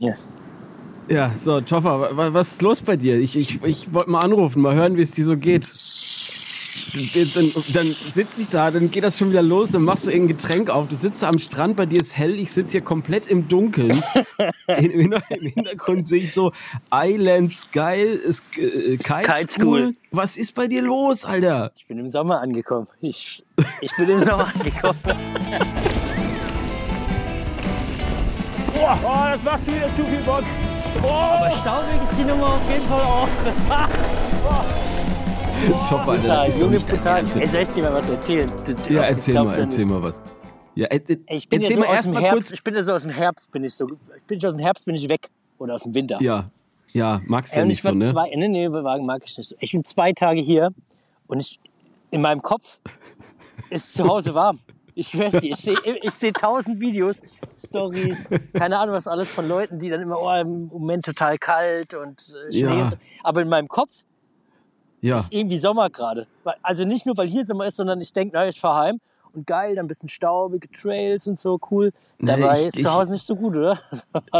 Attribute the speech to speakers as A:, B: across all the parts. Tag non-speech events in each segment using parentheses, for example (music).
A: Ja.
B: Ja, so, Toffer, was ist los bei dir? Ich, ich, ich wollte mal anrufen, mal hören, wie es dir so geht. Dann, dann sitze ich da, dann geht das schon wieder los, dann machst du irgendein Getränk auf. Du sitzt da am Strand, bei dir ist hell, ich sitze hier komplett im Dunkeln. (laughs) Im, Hintergrund sehe ich so Island Sky, äh, Kite. School. Was ist bei dir los, Alter?
A: Ich bin im Sommer angekommen. Ich, ich bin im Sommer angekommen. (laughs)
C: Boah, oh, das macht wieder zu viel Bock.
A: Oh. Aber staubig ist die Nummer auf jeden Fall auch. (laughs)
B: Top, Alter. Das ist
A: Junge, brutal. Ey, soll ich dir mal was erzählen?
B: Du, ja, erzähl mal, erzähl mal was. Ja, äh,
A: ich bin erzähl ja so mal erst mal Herbst, kurz. Ich bin ja so aus dem Herbst, bin ich so. Ich bin aus dem Herbst bin ich weg. Oder aus dem Winter.
B: Ja. Ja, magst du ja nicht so, ne?
A: Zwei, nee, nee, Wagen mag ich nicht so. Ich bin zwei Tage hier und ich, in meinem Kopf ist zu Hause warm. Ich schwör's dir, ich sehe ich seh tausend Videos, Stories, keine Ahnung was alles von Leuten, die dann immer, oh, im Moment total kalt und äh, Schnee ja. und so. Aber in meinem Kopf ja. ist irgendwie Sommer gerade. Also nicht nur, weil hier Sommer ist, sondern ich denke, na, ich fahre heim und geil, dann ein bisschen staubige Trails und so, cool. Dabei ich, ist zu Hause nicht so gut, oder? (laughs)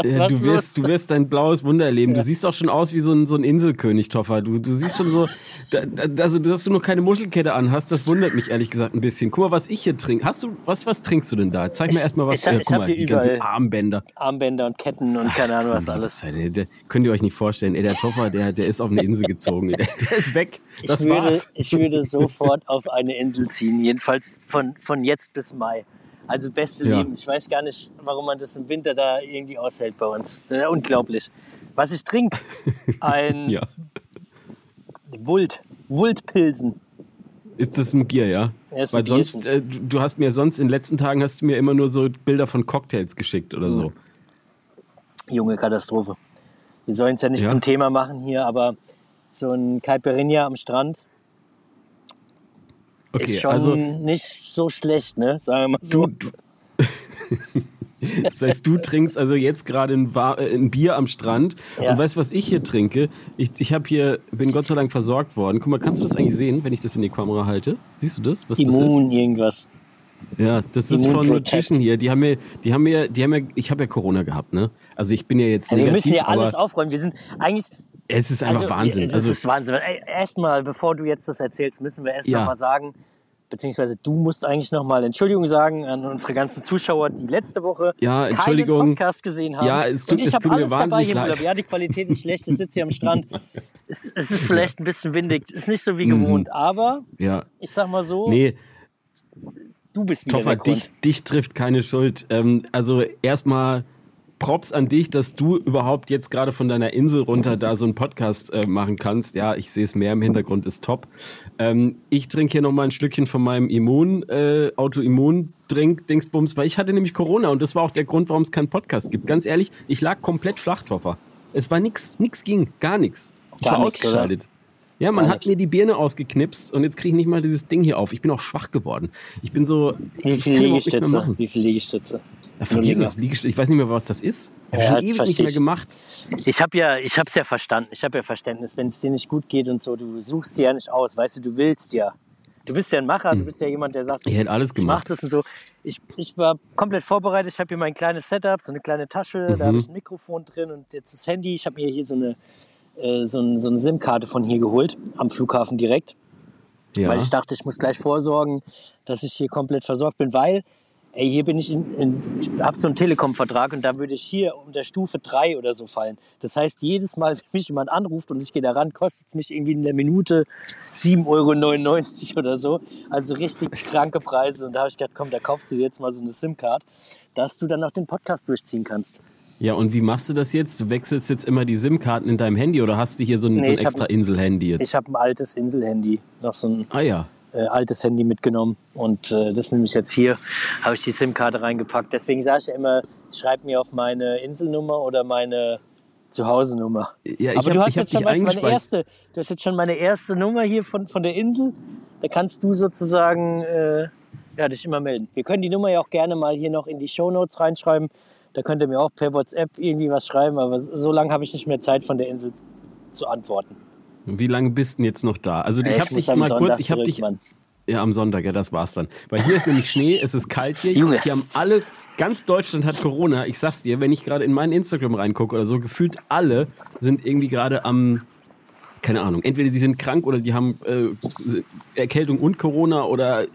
B: Ja, du, wirst, du wirst dein blaues Wunder erleben. Ja. Du siehst auch schon aus wie so ein, so ein Inselkönig, Toffer. Du, du siehst schon so, da, da, also dass du noch keine Muschelkette anhast, das wundert mich ehrlich gesagt ein bisschen. Guck mal, was ich hier trinke. Hast du, was, was trinkst du denn da? Zeig mir erstmal was.
A: Ich, hab,
B: äh, guck mal, die ganzen Armbänder.
A: Armbänder und Ketten und keine Ahnung was alles.
B: Zeit, der, der, könnt ihr euch nicht vorstellen. Ey, der Toffer, der, der ist auf eine Insel gezogen. Der, der ist weg. Das
A: ich
B: würde,
A: war's. Ich würde sofort auf eine Insel ziehen. Jedenfalls von, von jetzt bis Mai. Also beste ja. Leben. Ich weiß gar nicht, warum man das im Winter da irgendwie aushält bei uns. Äh, unglaublich. Was ich trinke, (laughs) ein ja. Wult, Wultpilsen.
B: Ist das ein Bier, ja? ja Weil sonst, äh, du hast mir sonst in den letzten Tagen hast du mir immer nur so Bilder von Cocktails geschickt oder so.
A: Junge Katastrophe. Wir sollen es ja nicht ja. zum Thema machen hier, aber so ein Caipirinha am Strand Okay, ist schon also nicht so schlecht, ne? Sagen wir mal so. Du,
B: du das heißt, du trinkst also jetzt gerade ein, äh, ein, Bier am Strand ja. und weißt, was ich hier trinke? Ich, ich habe hier, bin Gott sei Dank versorgt worden. Guck mal, kannst du das eigentlich sehen, wenn ich das in die Kamera halte? Siehst du das?
A: Was Immun das ist? irgendwas.
B: Ja, das Immun ist von Nutrition hier. Die haben mir, die haben mir, die haben mir, ich habe ja Corona gehabt, ne? Also ich bin ja jetzt ja, negativ.
A: Wir müssen ja alles aufräumen. Wir sind eigentlich,
B: es ist einfach also, Wahnsinn.
A: Es also, ist Wahnsinn. Erstmal, bevor du jetzt das erzählst, müssen wir erst ja. mal sagen, beziehungsweise du musst eigentlich nochmal Entschuldigung sagen an unsere ganzen Zuschauer, die letzte Woche
B: ja, Entschuldigung.
A: keinen Podcast gesehen haben.
B: Ja, es tut,
A: Und ich
B: habe
A: alles dabei
B: hier leid.
A: Ja, die Qualität ist schlecht, ich sitze hier am Strand. (laughs) Es, es, ist vielleicht ein bisschen windig, ist nicht so wie gewohnt, mhm. aber ja. ich sag mal so,
B: nee.
A: du bist wieder
B: Toffer, dich, dich trifft keine Schuld. Ähm, also erstmal Props an dich, dass du überhaupt jetzt gerade von deiner Insel runter da so einen Podcast äh, machen kannst. Ja, ich sehe es mehr im Hintergrund, ist top. Ähm, ich trinke hier nochmal ein Stückchen von meinem Immun, äh, Autoimmun-Drink, Dingsbums, weil ich hatte nämlich Corona und das war auch der Grund, warum es keinen Podcast gibt. Ganz ehrlich, ich lag komplett flach, Toffer. Es war nichts, nichts ging, gar nichts. Ich gar war nix, ausgeschaltet. Oder? Ja, man Gar hat mir die Birne ausgeknipst und jetzt kriege ich nicht mal dieses Ding hier auf. Ich bin auch schwach geworden. Ich bin so.
A: Wie viele Liegestütze? Wie viele Liegestütze?
B: Ja, vergiss es, Liegestütze. Ich weiß nicht mehr, was das ist. Ich habe ja, schon ewig nicht mehr gemacht.
A: Ich habe ja, ich habe es ja verstanden. Ich habe ja Verständnis, wenn es dir nicht gut geht und so. Du suchst dir ja nicht aus, weißt du, du willst ja. Du bist ja ein Macher, hm. du bist ja jemand, der sagt,
B: ich hätte alles gemacht. Ich mach
A: das und so. Ich, ich war komplett vorbereitet. Ich habe hier mein kleines Setup, so eine kleine Tasche. Mhm. Da habe ich ein Mikrofon drin und jetzt das Handy. Ich habe mir hier so eine, äh, so, ein, so eine SIM-Karte von hier geholt, am Flughafen direkt. Ja. Weil ich dachte, ich muss gleich vorsorgen, dass ich hier komplett versorgt bin, weil ey, hier bin ich in, in ich habe so einen Telekom-Vertrag und da würde ich hier unter Stufe 3 oder so fallen. Das heißt, jedes Mal, (laughs) wenn mich jemand anruft und ich gehe da ran, kostet es mich irgendwie in der Minute 7,99 Euro oder so. Also richtig kranke Preise. Und da habe ich gedacht, komm, da kaufst du dir jetzt mal so eine SIM-Card, dass du dann auch den Podcast durchziehen kannst.
B: Ja, und wie machst du das jetzt? Du wechselst jetzt immer die SIM-Karten in deinem Handy oder hast du hier so ein, nee, so ein extra Insel-Handy jetzt?
A: Ich habe ein altes Insel-Handy. Noch so ein
B: ah ja
A: äh, altes Handy mitgenommen und äh, das nehme ich jetzt hier, habe ich die SIM-Karte reingepackt. Deswegen sage ich ja immer, schreib mir auf meine Inselnummer oder meine Zuhause-Nummer. Ja, Aber hab, du hast jetzt schon meine erste, du hast jetzt schon meine erste Nummer hier von, von der Insel. Da kannst du sozusagen äh, ja, dich immer melden. Wir können die Nummer ja auch gerne mal hier noch in die Show Notes reinschreiben. Da könnt ihr mir auch per WhatsApp irgendwie was schreiben, aber so lange habe ich nicht mehr Zeit von der Insel zu antworten.
B: Wie lange bist du jetzt noch da? Also ich, ich habe dich mal kurz, ich habe dich, Ja, am Sonntag, ja, das war's dann. Weil hier ist nämlich Schnee, es ist kalt hier.
A: Junge.
B: Hier haben alle, ganz Deutschland hat Corona. Ich sag's dir, wenn ich gerade in meinen Instagram reingucke oder so, gefühlt alle sind irgendwie gerade am, keine Ahnung, entweder die sind krank oder die haben äh, Erkältung und Corona oder äh,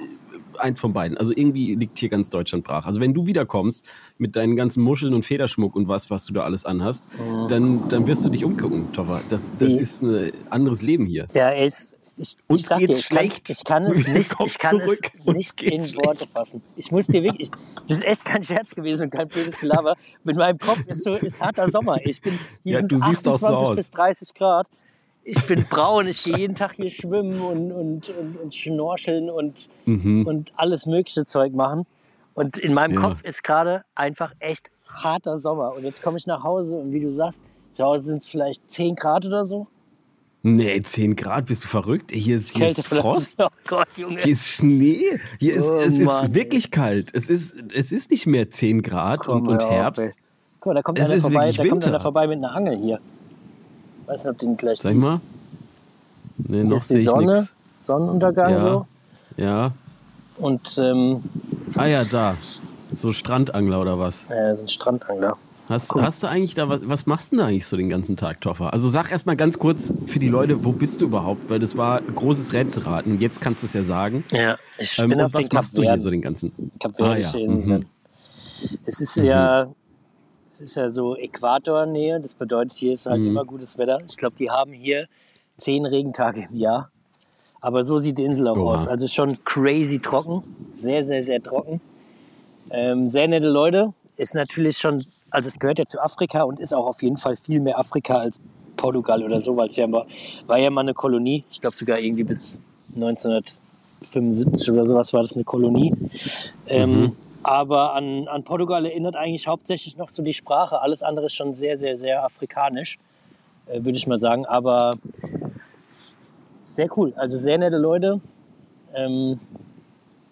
B: eins von beiden. Also irgendwie liegt hier ganz Deutschland brach. Also wenn du wiederkommst mit deinen ganzen Muscheln und Federschmuck und was, was du da alles anhast, dann, dann wirst du dich umgucken, Toffer. Das, das
A: Die-
B: ist ein anderes Leben hier.
A: Ja, es, ich,
B: Uns
A: ich sag
B: geht's
A: dir, ich kann,
B: schlecht.
A: ich kann es (laughs) nicht, ich kann es nicht in
B: geht's
A: Worte fassen. Ich muss dir wirklich, das ist echt kein Scherz gewesen und kein blödes Gelaber. Mit meinem Kopf ist so, ist harter Sommer. Ich bin, hier
B: Ja,
A: sind
B: du siehst auch
A: 28
B: so aus.
A: bis 30 Grad. Ich bin (laughs) braun, ich gehe jeden Tag hier schwimmen und, und, und, und schnorcheln und, und alles mögliche Zeug machen. Und in meinem
B: Ja.
A: Kopf ist gerade einfach echt harter Sommer. Und jetzt komme ich nach Hause und wie du sagst, zu Hause sind es vielleicht 10 Grad oder so.
B: Nee, 10 Grad, bist du verrückt? Hier ist, hier ist Frost. (laughs)
A: Oh Gott.
B: Hier ist Schnee. Hier ist,
A: Oh
B: es ist
A: Mann,
B: wirklich kalt. Es ist, es ist nicht mehr 10 Grad
A: Komm,
B: und, und
A: hör auf, ey.
B: Herbst.
A: Guck mal, da kommt
B: Es
A: einer vorbei, da kommt einer vorbei mit einer Angel hier. Weiß nicht, ob den gleich
B: Sag mal. Nee, noch
A: ist
B: sehe ich nichts.
A: Sonnenuntergang
B: Ja.
A: so.
B: Ja.
A: Und ähm,
B: Ah ja, da. So Strandangler oder was?
A: äh, so ein Strandangler.
B: Hast, hast du eigentlich da, was, was machst du denn eigentlich so den ganzen Tag, Toffer? Also sag erst mal ganz kurz für die Leute, wo bist du überhaupt? Weil das war großes Rätselraten. Jetzt kannst du es ja sagen.
A: Ja, ich
B: Ähm,
A: bin auf
B: was
A: den
B: machst du hier so den ganzen?
A: Kapverdische
B: Ah, ja.
A: Inseln.
B: Mhm.
A: Es ist ja, es ist ja so Äquatornähe. Das bedeutet, hier ist halt
B: Mhm.
A: immer gutes Wetter. Ich glaube, die haben hier zehn Regentage im Jahr. Aber so sieht die Insel auch
B: Oha.
A: aus. Also schon crazy trocken. Sehr, sehr, sehr trocken. Ähm, sehr nette Leute. Ist natürlich schon, also es gehört ja zu Afrika und ist auch auf jeden Fall viel mehr Afrika als Portugal oder so, weil es ja war, war ja mal eine Kolonie. Ich glaube sogar irgendwie bis 1975 oder sowas war das eine Kolonie. Ähm, aber an, an Portugal erinnert eigentlich hauptsächlich noch so die Sprache. Alles andere ist schon sehr, sehr, sehr afrikanisch, äh, würde ich mal sagen. Aber sehr cool. Also sehr nette Leute. Ähm,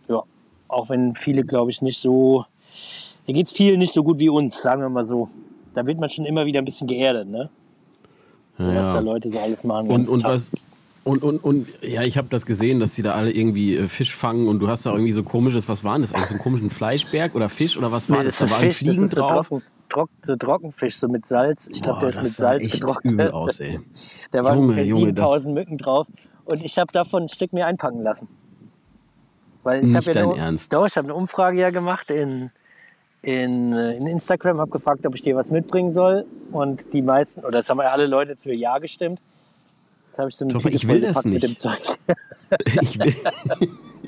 A: ja, auch wenn viele, glaube ich, nicht so. Hier geht es vielen nicht so gut wie uns, sagen wir mal so. Da wird man schon immer wieder ein bisschen geerdet, ne? So, Was da
B: Ja.
A: Leute so alles machen.
B: Und, und was. Und, und, und ja, ich habe das gesehen, dass die da alle irgendwie äh, Fisch fangen und du hast da irgendwie so komisches, was war das eigentlich? So einen komischen Fleischberg oder Fisch oder was war
A: Nee,
B: das?
A: das
B: Da waren
A: Fisch,
B: Fliegen
A: das ist so,
B: drauf.
A: trocken, trock, so Trockenfisch, so mit Salz. Ich glaube, der ist
B: das
A: mit Salz getrocknet.
B: übel aus, ey. (laughs)
A: Da waren
B: Junge, Junge, das-
A: 7000 Mücken drauf. Und ich habe davon ein Stück mir einpacken lassen. Weil ich
B: Nicht
A: habe ja
B: dein
A: eine,
B: Ernst.
A: Doch, ich habe eine Umfrage ja gemacht in, in, äh, in Instagram, habe gefragt, ob ich dir was mitbringen soll. Und die meisten, oder jetzt haben ja alle Leute für Ja gestimmt. Jetzt habe ich so eine
B: Toffer, (laughs) ich will das nicht.
A: dem Zeug.
B: Ich will,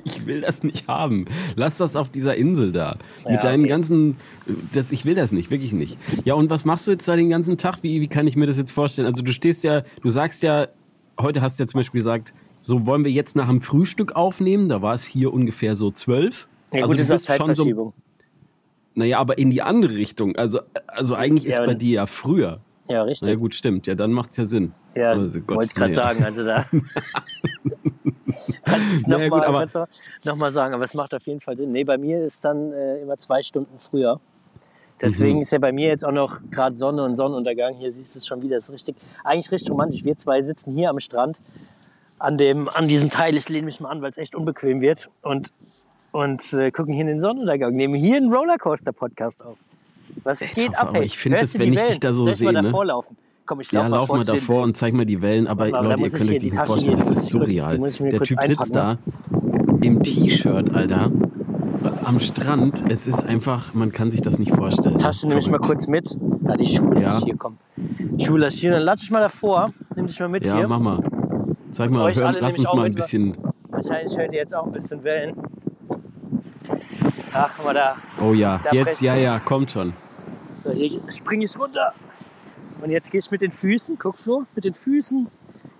B: ich will das nicht haben. Lass das auf dieser Insel da.
A: Ja,
B: Mit deinen
A: okay.
B: ganzen. Das, ich will das nicht, wirklich nicht. Ja, und was machst du jetzt da den ganzen Tag? Wie, wie kann ich mir das jetzt vorstellen? Also, du stehst ja, du sagst ja, heute hast du ja zum Beispiel gesagt, so wollen wir jetzt nach dem Frühstück aufnehmen. Da war es hier ungefähr so zwölf.
A: Ja,
B: also,
A: gut,
B: du
A: ist
B: bist schon so. Naja, aber in die andere Richtung. Also, also eigentlich ist
A: Ja,
B: bei
A: und-
B: dir ja früher.
A: Ja, richtig.
B: Na ja, gut, stimmt. Ja, dann macht es ja Sinn.
A: Ja,
B: Also,
A: wollte ich gerade
B: naja.
A: sagen. Also da. (laughs) kannst du
B: gut,
A: nochmal du noch sagen, aber es macht auf jeden Fall Sinn. Nee, bei mir ist dann äh, immer zwei Stunden früher. Deswegen
B: Mhm.
A: ist ja bei mir jetzt auch noch gerade Sonne und Sonnenuntergang. Hier siehst du es schon wieder. Das ist richtig, eigentlich richtig romantisch. Wir zwei sitzen hier am Strand an, dem, an diesem Teil. Ich lehne mich mal an, weil es echt unbequem wird. Und, und äh, gucken hier in den Sonnenuntergang. Nehmen hier einen Rollercoaster-Podcast auf. Was geht
B: Toffer,
A: ab?
B: aber
A: ey?
B: ich find
A: Hörst
B: das,
A: du
B: wenn ich dich
A: Wellen?
B: da so sehe, ne?
A: laufen? Komm, ich
B: Ja,
A: lauf mal
B: lauf mal davor und zeig mal die Wellen. Aber
A: mal, da
B: Leute, ihr könnt euch
A: die
B: nicht vorstellen, das ist surreal. Der Typ sitzt da
A: einpacken,
B: im T-Shirt, Alter, am Strand. Es ist einfach, man kann sich das nicht vorstellen.
A: Tasche nehme ich mal kurz mit. Ah, die Schuhe
B: Ja.
A: ja. hier, komm. Ich hier. Dann latsch ich mal davor. Nimm dich mal mit
B: Ja,
A: hier.
B: mach mal. Sag mal,
A: euch
B: hör,
A: alle
B: lass uns mal ein bisschen.
A: Wahrscheinlich hört ihr jetzt auch ein bisschen Wellen. Ach, guck mal da.
B: Oh ja,
A: Da
B: jetzt, ja, ja, kommt schon.
A: So, hier springe ich runter. Und jetzt gehe ich mit den Füßen, guck Flo, mit den Füßen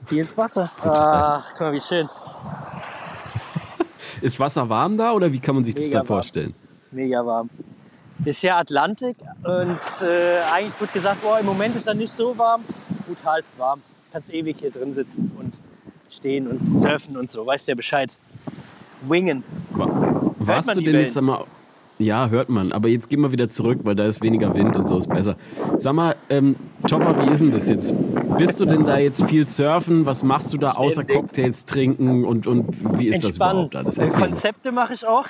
A: hier ins Wasser. Ach, guck mal, wie schön. (laughs)
B: Ist Wasser warm da oder wie kann man sich das
A: Mega
B: da
A: warm.
B: vorstellen?
A: Mega warm. Bisher Atlantik und äh, eigentlich wird gesagt, boah, im Moment ist er nicht so warm. Brutalst warm. Kannst ewig hier drin sitzen und stehen und surfen und so. Weißt ja Bescheid. Wingen.
B: Wa- Warst du denn
A: Wellen?
B: jetzt einmal. Ja, hört man. Aber jetzt gehen wir wieder zurück, weil da ist weniger Wind und so ist besser. Sag mal, ähm, Chopper, wie ist denn das jetzt? Bist du denn da jetzt viel surfen? Was machst du da außer Cocktails trinken und, und wie ist das überhaupt alles?
A: Erzähl. Konzepte mache ich auch.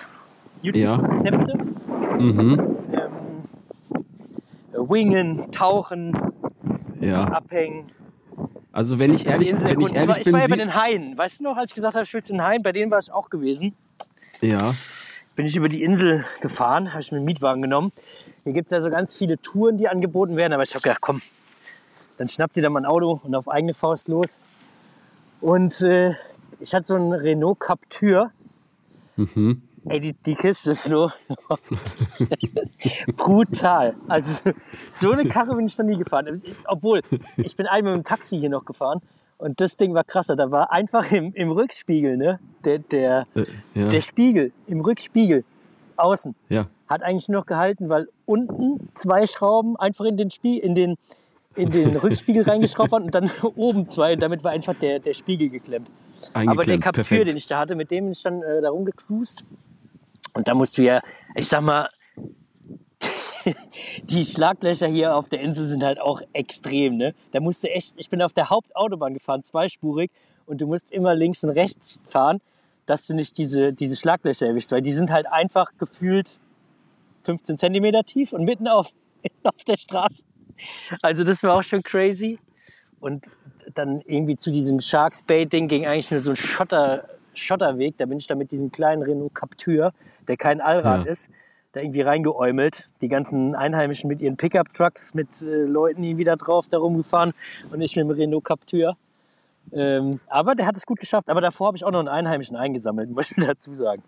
A: YouTube-Konzepte.
B: Mhm.
A: Ähm, wingen, tauchen,
B: Ja.
A: abhängen.
B: Also wenn ich ehrlich, wenn ich ehrlich
A: ich war,
B: bin,
A: ich war ja bei den Haien. Weißt du noch, als ich gesagt habe, ich will zu den Haien, bei denen war ich auch gewesen.
B: ja.
A: Bin ich über die Insel gefahren, habe ich mir einen Mietwagen genommen. Hier gibt es ja so ganz viele Touren, die angeboten werden, aber ich habe gedacht, komm, dann schnappt ihr da mal ein Auto und auf eigene Faust los. Und äh, ich hatte so einen Renault Captur.
B: Mhm.
A: Ey, die, die Kiste, Flo. (laughs) Brutal. Also so eine Karre bin ich noch nie gefahren. Obwohl, ich bin einmal mit dem Taxi hier noch gefahren und das Ding war krasser. Da war einfach im, im Rückspiegel, ne? Der, der,
B: Äh, ja.
A: der Spiegel, im Rückspiegel, außen,
B: ja.
A: hat eigentlich nur noch gehalten, weil unten zwei Schrauben einfach in den, Spie in den, in den (laughs) Rückspiegel reingeschraubt waren und dann (laughs) oben zwei. Und damit war einfach der, der Spiegel geklemmt. Aber der. Captur, den ich da hatte, mit dem bin ich dann äh, da rumgecruised. Und da musst du ja, ich sag mal, (laughs) die Schlaglöcher hier auf der Insel sind halt auch extrem. Ne? Da musst du echt, ich bin auf der Hauptautobahn gefahren, zweispurig, und du musst immer links und rechts fahren, dass du nicht diese, diese Schlaglöcher erwischt, weil die sind halt einfach gefühlt 15 Zentimeter tief und mitten auf, (laughs) auf der Straße. Also das war auch schon crazy. Und dann irgendwie zu diesem Sharks Bay Ding ging eigentlich nur so ein Schotter, Schotterweg. Da bin ich dann mit diesem kleinen Renault Captur, der kein Allrad
B: Ja.
A: ist, da irgendwie reingeäumelt. Die ganzen Einheimischen mit ihren Pickup-Trucks, mit äh, Leuten irgendwie da drauf, da rumgefahren und ich mit dem Renault Captur. Ähm, aber der hat es gut geschafft. Aber davor habe ich auch noch einen Einheimischen eingesammelt, (laughs) muss ich dazu sagen.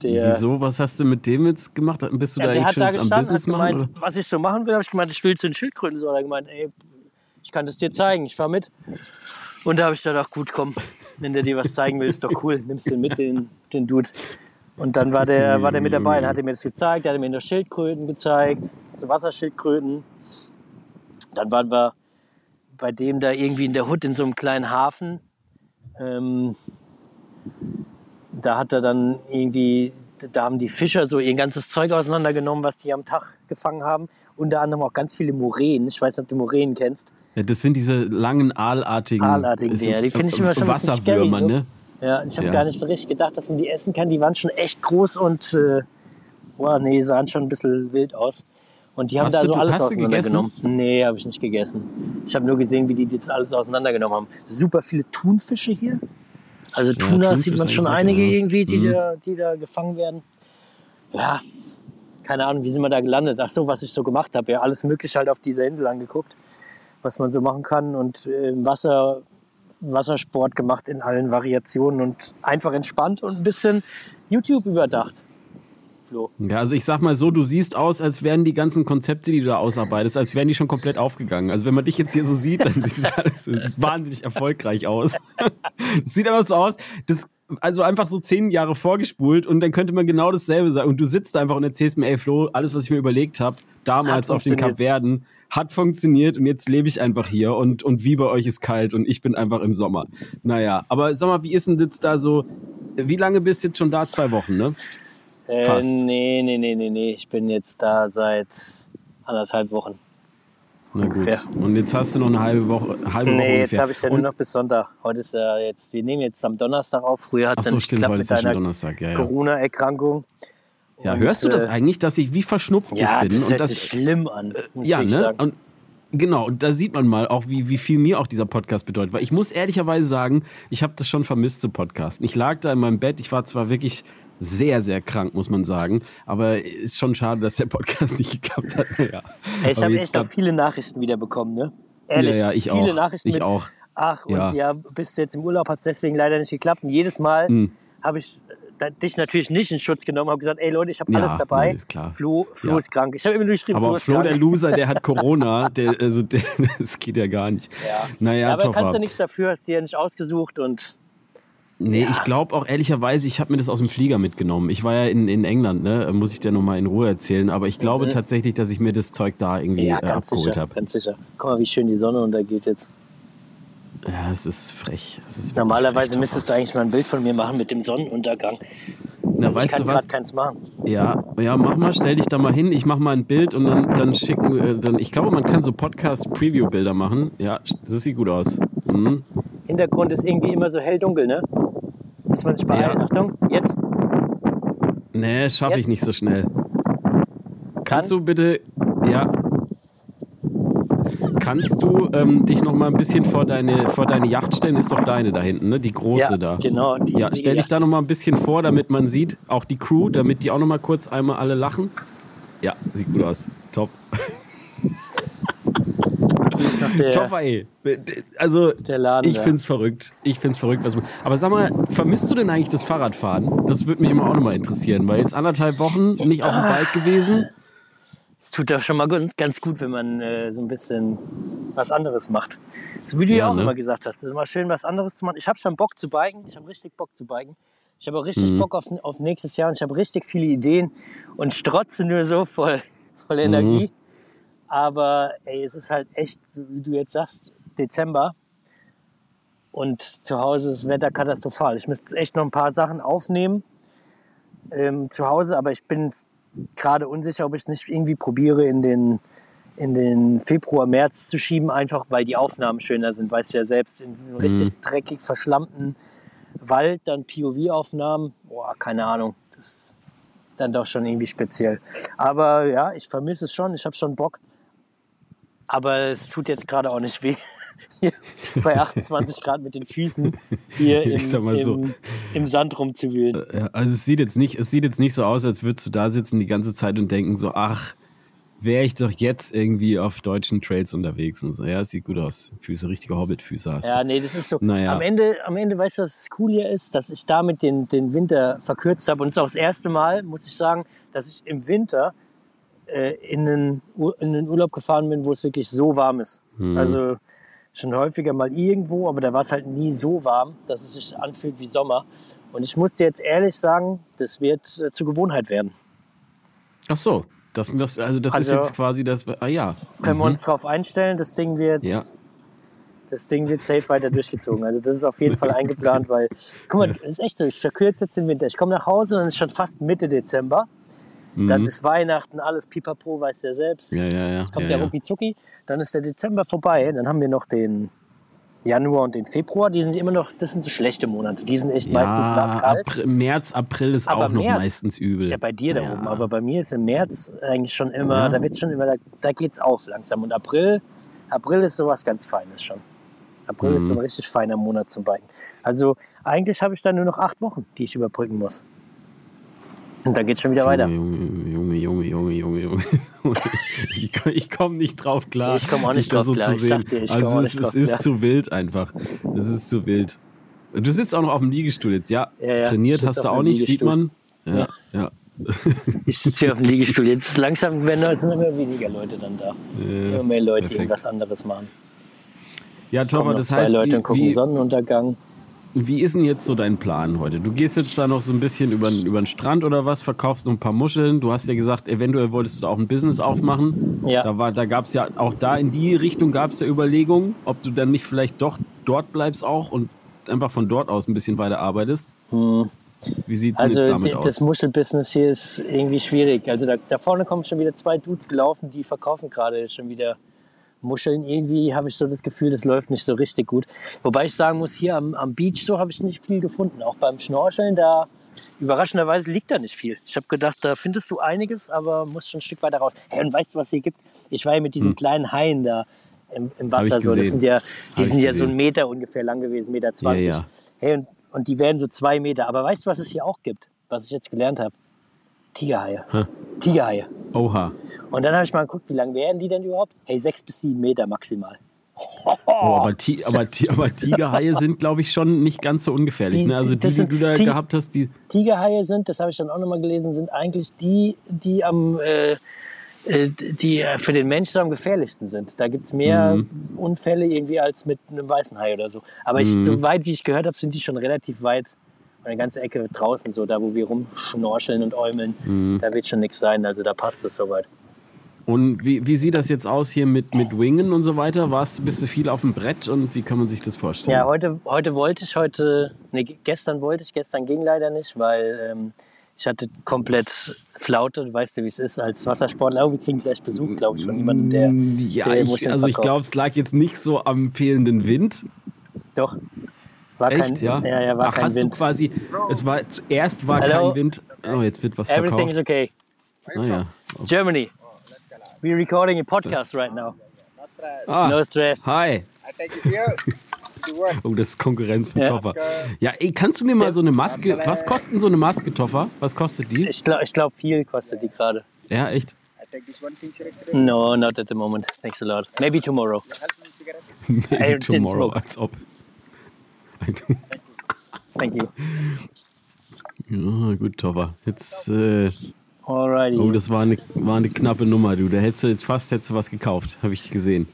A: Der,
B: Wieso? Was hast du mit dem jetzt gemacht? Bist du
A: ja,
B: da eigentlich schon
A: da
B: am Business
A: hat
B: machen?
A: gemeint,
B: Oder?
A: was ich so machen will, habe ich gemeint, ich will zu den Schildkröten. So hat er gemeint, ey, ich kann das dir zeigen, ich fahr mit. Und da habe ich gedacht, gut, komm, wenn der dir was zeigen will, ist doch cool, nimmst du mit, den, den Dude. Und dann war der, war der mit dabei, dann hat er mir das gezeigt, er hat mir noch Schildkröten gezeigt, so Wasserschildkröten. Dann waren wir bei dem da irgendwie in der Hut in so einem kleinen Hafen. Ähm, da hat er dann irgendwie, da haben die Fischer so ihr ganzes Zeug auseinandergenommen, was die am Tag gefangen haben. Unter anderem auch ganz viele Moränen. Ich weiß nicht, ob du Moränen kennst.
B: Ja, das sind diese langen aalartigen,
A: Aalartigen Dinger, die finde ich immer schon
B: Wasserwürmer,
A: so.
B: ne?
A: Ja, ich habe
B: Ja.
A: gar nicht so richtig gedacht, dass man die essen kann. Die waren schon echt groß und äh, boah, nee, sahen schon ein bisschen wild aus. Und die haben
B: Hast
A: da
B: du-
A: so alles
B: hast
A: auseinandergenommen. Nee, habe ich nicht gegessen. Ich habe nur gesehen, wie die jetzt alles auseinandergenommen haben. Super viele Thunfische hier. Also Tunas
B: Thunfisch
A: sieht man schon einige
B: ja.
A: irgendwie, die,
B: Mhm.
A: da, die da gefangen werden. Ja, keine Ahnung, wie sind wir da gelandet? Ach so, was ich so gemacht habe. Ja, alles Mögliche halt auf dieser Insel angeguckt, was man so machen kann. Und äh, im Wasser, Wassersport gemacht in allen Variationen und einfach entspannt und ein bisschen YouTube überdacht. Flo.
B: Ja, also ich sag mal so, du siehst aus, als wären die ganzen Konzepte, die du da ausarbeitest, als wären die schon komplett aufgegangen. Also wenn man dich jetzt hier so sieht, dann sieht das alles wahnsinnig erfolgreich aus. Es (laughs) sieht einfach so aus, das, also einfach so zehn Jahre vorgespult und dann könnte man genau dasselbe sagen. Und du sitzt einfach und erzählst mir, ey Flo, alles, was ich mir überlegt habe, damals auf den
A: funktioniert.
B: Kapverden, hat funktioniert und jetzt lebe ich einfach hier und, und wie bei euch ist kalt und ich bin einfach im Sommer. Naja, aber sag mal, wie ist denn jetzt da so, wie lange bist du jetzt schon da? Zwei Wochen, ne?
A: Äh,
B: Fast.
A: nee, nee, nee, nee, nee. Ich bin jetzt da seit anderthalb Wochen.
B: Na gut.
A: Ungefähr.
B: Und jetzt hast du noch eine halbe Woche, halbe Woche
A: Nee, jetzt
B: ungefähr.
A: habe ich ja nur noch bis Sonntag. Heute ist ja jetzt, wir nehmen jetzt am Donnerstag auf. Früher hat es ja
B: so,
A: nicht geklappt mit
B: ist ja schon
A: deiner
B: Donnerstag. Ja, ja.
A: Corona-Erkrankung.
B: Ja
A: Und,
B: hörst du das
A: äh,
B: eigentlich, dass ich wie verschnupft
A: Ja,
B: ich bin?
A: das
B: und
A: hört sich schlimm an. muss
B: ja,
A: ich
B: ne?
A: sagen.
B: Und genau, und da sieht man mal auch, wie, wie viel mir auch dieser Podcast bedeutet. Weil ich muss ehrlicherweise sagen, ich habe das schon vermisst zu podcasten. Ich lag da in meinem Bett, ich war zwar wirklich sehr, sehr krank, muss man sagen, aber ist schon schade, dass der Podcast (laughs) nicht geklappt hat. Naja.
A: Ey, ich habe
B: jetzt
A: echt auch viele Nachrichten wieder bekommen, ne? Ehrlich,
B: Ja, ja, ich
A: viele
B: auch.
A: Nachrichten
B: Ich
A: mit,
B: auch.
A: ach, und
B: Ja.
A: ja. bist du jetzt im Urlaub, hat es deswegen leider nicht geklappt. Und jedes Mal
B: Hm.
A: habe ich äh, dich natürlich nicht in Schutz genommen, habe gesagt, ey Leute, ich habe
B: Ja,
A: alles dabei.
B: nee.
A: Flo, Flo
B: Ja.
A: ist krank. Ich habe immer nur geschrieben,
B: Aber
A: Flo ist
B: Flo,
A: krank.
B: der Loser, der hat (laughs) Corona, der, also der, (laughs) das geht ja gar nicht.
A: ja.
B: Naja,
A: Ja, aber kannst du nichts dafür, hast dir ja nicht ausgesucht und
B: Nee,
A: Ja.
B: ich glaube auch ehrlicherweise, ich habe mir das aus dem Flieger mitgenommen. Ich war ja in, in England, ne? muss ich dir nochmal in Ruhe erzählen. Aber ich glaube
A: Mhm.
B: tatsächlich, dass ich mir das Zeug da irgendwie
A: ja,
B: äh, abgeholt habe.
A: ganz sicher. Guck mal, wie schön die Sonne untergeht jetzt.
B: Ja, es ist frech. Es ist
A: Normalerweise
B: frech,
A: müsstest du eigentlich mal ein Bild von mir machen mit dem Sonnenuntergang.
B: Na,
A: ich
B: weißt
A: kann
B: du was?
A: gerade keins machen.
B: Ja, ja, mach mal, stell dich da mal hin. Ich mach mal ein Bild und dann, dann schicken wir, dann, ich glaube, man kann so Podcast-Preview-Bilder machen. Ja, das sieht gut aus. Mhm.
A: Hintergrund ist irgendwie immer so hell-dunkel, ne? Muss man sich beeilen.
B: Ja.
A: Achtung, jetzt.
B: Nee, schaffe ich nicht so schnell. Kannst du bitte, ja. Kannst du ähm, dich noch mal ein bisschen vor deine, vor deine Yacht stellen? Ist doch deine da hinten, ne? Die große
A: ja,
B: da.
A: genau. die
B: Ja, stell dich da noch mal ein bisschen vor, damit man sieht, auch die Crew, damit die auch noch mal kurz einmal alle lachen. Ja, sieht gut aus. Top.
A: der,
B: Top, ey. Also,
A: der Laden.
B: ich
A: da.
B: find's verrückt. Ich find's verrückt. Was aber sag mal, vermisst du denn eigentlich das Fahrradfahren? Das würde mich immer auch noch mal interessieren, weil jetzt anderthalb Wochen nicht auf dem Bike gewesen.
A: Es tut doch schon mal ganz gut, wenn man äh, so ein bisschen was anderes macht. So wie du ja,
B: Ja,
A: auch
B: ne?
A: immer gesagt hast, es ist immer schön, was anderes zu machen. Ich habe schon Bock zu biken. Ich habe richtig Bock zu biken. Ich habe auch richtig
B: Mhm.
A: Bock auf, auf nächstes Jahr und ich habe richtig viele Ideen und strotze nur so voll,
B: Mhm.
A: voll Energie. Aber ey, es ist halt echt, wie du jetzt sagst, Dezember und zu Hause ist das Wetter katastrophal. Ich müsste echt noch ein paar Sachen aufnehmen ähm, zu Hause, aber ich bin gerade unsicher, ob ich es nicht irgendwie probiere in den, in den Februar, März zu schieben, einfach weil die Aufnahmen schöner sind. Weißt du ja selbst, in diesem richtig dreckig verschlammten Wald, dann POV-Aufnahmen, boah, keine Ahnung, das ist dann doch schon irgendwie speziell. Aber ja, ich vermisse es schon, ich habe schon Bock. Aber es tut jetzt gerade auch nicht weh. Hier bei 28 Grad mit den Füßen hier (laughs) im,
B: so.
A: im, im Sand rumzuwühlen.
B: Ja, also es sieht jetzt nicht, es sieht jetzt nicht so aus, als würdest du da sitzen die ganze Zeit und denken so, ach, wäre ich doch jetzt irgendwie auf deutschen Trails unterwegs und so. Ja, es sieht gut aus. Füße, richtige Hobbit-Füße hast du.
A: Ja, nee, das ist so.
B: Naja.
A: Am, Ende, am Ende, weißt du, was cool hier ist, dass ich damit den, den Winter verkürzt habe. Und es ist auch das erste Mal, muss ich sagen, dass ich im Winter äh, in, den, in den Urlaub gefahren bin, wo es wirklich so warm ist.
B: Hm.
A: Also schon häufiger mal irgendwo, aber da war es halt nie so warm, dass es sich anfühlt wie Sommer. Und ich muss dir jetzt ehrlich sagen, das wird äh, zur Gewohnheit werden.
B: Ach so, das, das, also das ist
A: Also-
B: jetzt quasi das, ah ja.
A: Können wir
B: Mhm.
A: uns darauf einstellen, das Ding wird
B: Ja.
A: Das Ding wird safe weiter durchgezogen. Also das ist auf jeden Fall (laughs) eingeplant, weil, guck mal, das ist echt so, ich verkürze jetzt den Winter. Ich komme nach Hause, dann ist schon fast Mitte Dezember. Dann ist Weihnachten, alles pipapo, weiß der selbst.
B: Mhm. Ja, ja, ja.
A: Jetzt kommt
B: ja,
A: der
B: ja.
A: rucki zucki, dann ist der Dezember vorbei. Dann haben wir noch den Januar und den Februar. Die sind immer noch, das sind so schlechte Monate. Die sind echt meistens
B: Ja,
A: nasskalt.
B: April, März, April ist
A: Aber
B: auch noch
A: März-
B: meistens übel.
A: Ja, bei dir da
B: Ja.
A: oben. Aber bei mir ist im März eigentlich schon immer,
B: Ja.
A: da wird schon immer, da, da geht's auf langsam. Und April, April ist sowas ganz Feines schon. April ist so
B: Mhm.
A: ein richtig feiner Monat zum Biken. Also eigentlich habe ich dann nur noch acht Wochen, die ich überbrücken muss. Und dann geht's schon wieder weiter.
B: Junge, Junge, Junge, Junge, Junge, Junge. (laughs) Ich, komm- ich komme nicht drauf klar.
A: Ich komm auch nicht drauf klar.
B: zu sehen.
A: dir,
B: also es, es ist
A: klar.
B: zu wild einfach. Es ist zu wild. Du sitzt auch noch auf dem Liegestuhl jetzt, ja?
A: Ja, ja,
B: Trainiert hast du auch nicht, sieht man. Ja, ja. (laughs)
A: Ich sitze hier auf dem Liegestuhl. Jetzt langsam werden sind immer weniger Leute dann da. immer mehr Leute, die
B: perfekt.
A: irgendwas anderes machen.
B: Ja,
A: noch
B: das
A: zwei
B: heißt,
A: Leute und
B: wie,
A: gucken
B: wie,
A: Sonnenuntergang.
B: Wie ist denn jetzt so dein Plan heute? Du gehst jetzt da noch so ein bisschen über, über den Strand oder was, verkaufst noch ein paar Muscheln. Du hast ja gesagt, eventuell wolltest du da auch ein Business aufmachen.
A: Ja.
B: Da, war, da gab es ja auch da in die Richtung gab es ja Überlegungen, ob du dann nicht vielleicht doch dort bleibst auch und einfach von dort aus ein bisschen weiter arbeitest. Wie sieht es
A: Also
B: jetzt damit aus?
A: das Muschelbusiness hier ist irgendwie schwierig. Also da, da vorne kommen schon wieder zwei Dudes gelaufen, die verkaufen gerade schon wieder Muscheln. Irgendwie habe ich so das Gefühl, das läuft nicht so richtig gut. Wobei ich sagen muss, hier am, am Beach so habe ich nicht viel gefunden. Auch beim Schnorcheln, da überraschenderweise liegt da nicht viel. Ich habe gedacht, da findest du einiges, aber musst schon ein Stück weiter raus. Hey, und weißt du, was hier gibt? Ich war ja mit diesen kleinen Haien da im, im Wasser. So. Das sind ja, die
B: Hab
A: sind ja so
B: gesehen.
A: ein Meter ungefähr lang gewesen, Meter 20.
B: Ja, ja.
A: Hey, und, und die werden so zwei Meter. Aber weißt du, was es hier auch gibt? Was ich jetzt gelernt habe? Tigerhaie. Tigerhaie.
B: Oha.
A: Und dann habe ich mal geguckt, wie lang werden die denn überhaupt? Hey, sechs bis sieben Meter maximal.
B: Oh, aber, Ti aber, aber Tigerhaie sind, glaube ich, schon nicht ganz so ungefährlich.
A: Die-
B: ne? Also die, die du da
A: Ti-
B: gehabt hast, die.
A: Tigerhaie sind, das habe ich dann auch nochmal gelesen, sind eigentlich die, die am äh, äh, die äh, für den Mensch so am gefährlichsten sind. Da gibt es mehr
B: Mhm.
A: Unfälle irgendwie als mit einem weißen Hai oder so. Aber ich,
B: Mhm.
A: soweit wie ich gehört habe, sind die schon relativ weit eine ganze Ecke draußen, so da wo wir rumschnorcheln und äumeln.
B: Mhm.
A: Da wird schon nichts sein, also da passt es soweit.
B: Und wie, wie sieht das jetzt aus hier mit, mit Wingen und so weiter? Warst, bist du viel auf dem Brett und wie kann man sich das vorstellen?
A: Ja, heute, heute wollte ich, heute, nee, gestern wollte ich, gestern ging leider nicht, weil ähm, Ich hatte komplett Flaute, du weißt ja, wie es ist als Wassersportler. Oh, wir kriegen gleich Besuch, glaube ich, von jemandem, der.
B: Mm, Ja,
A: der
B: ich, also ich glaube, es lag jetzt nicht so am fehlenden Wind.
A: Doch. War
B: Echt,
A: kein,
B: ja?
A: Ja, ja, war
B: Ach,
A: kein
B: hast
A: Wind.
B: du quasi, es war, zuerst war
A: Hello?
B: kein Wind. Oh, jetzt wird was
A: Everything is
B: verkauft.
A: okay.
B: Naja.
A: Germany. We're recording a podcast right now.
B: Ah,
A: No stress.
B: hi. Oh, das ist Konkurrenz für
A: Ja.
B: Toffer. Ja, ey, kannst du mir mal so eine Maske, was kostet so eine Maske, Toffer? Was kostet die?
A: Ich glaube, ich glaub, viel kostet die gerade.
B: Ja, echt?
D: I take this one thing cigarette.
A: No, not at the moment. Thanks a lot. Maybe tomorrow. (laughs)
B: Maybe tomorrow, als ob.
A: Thank you. (laughs)
B: Ja, gut, Toffer. Jetzt, äh,
A: Alrighty.
B: oh, das war eine, war eine knappe Nummer, du. Da hättest du jetzt fast hättest du was gekauft, habe ich gesehen.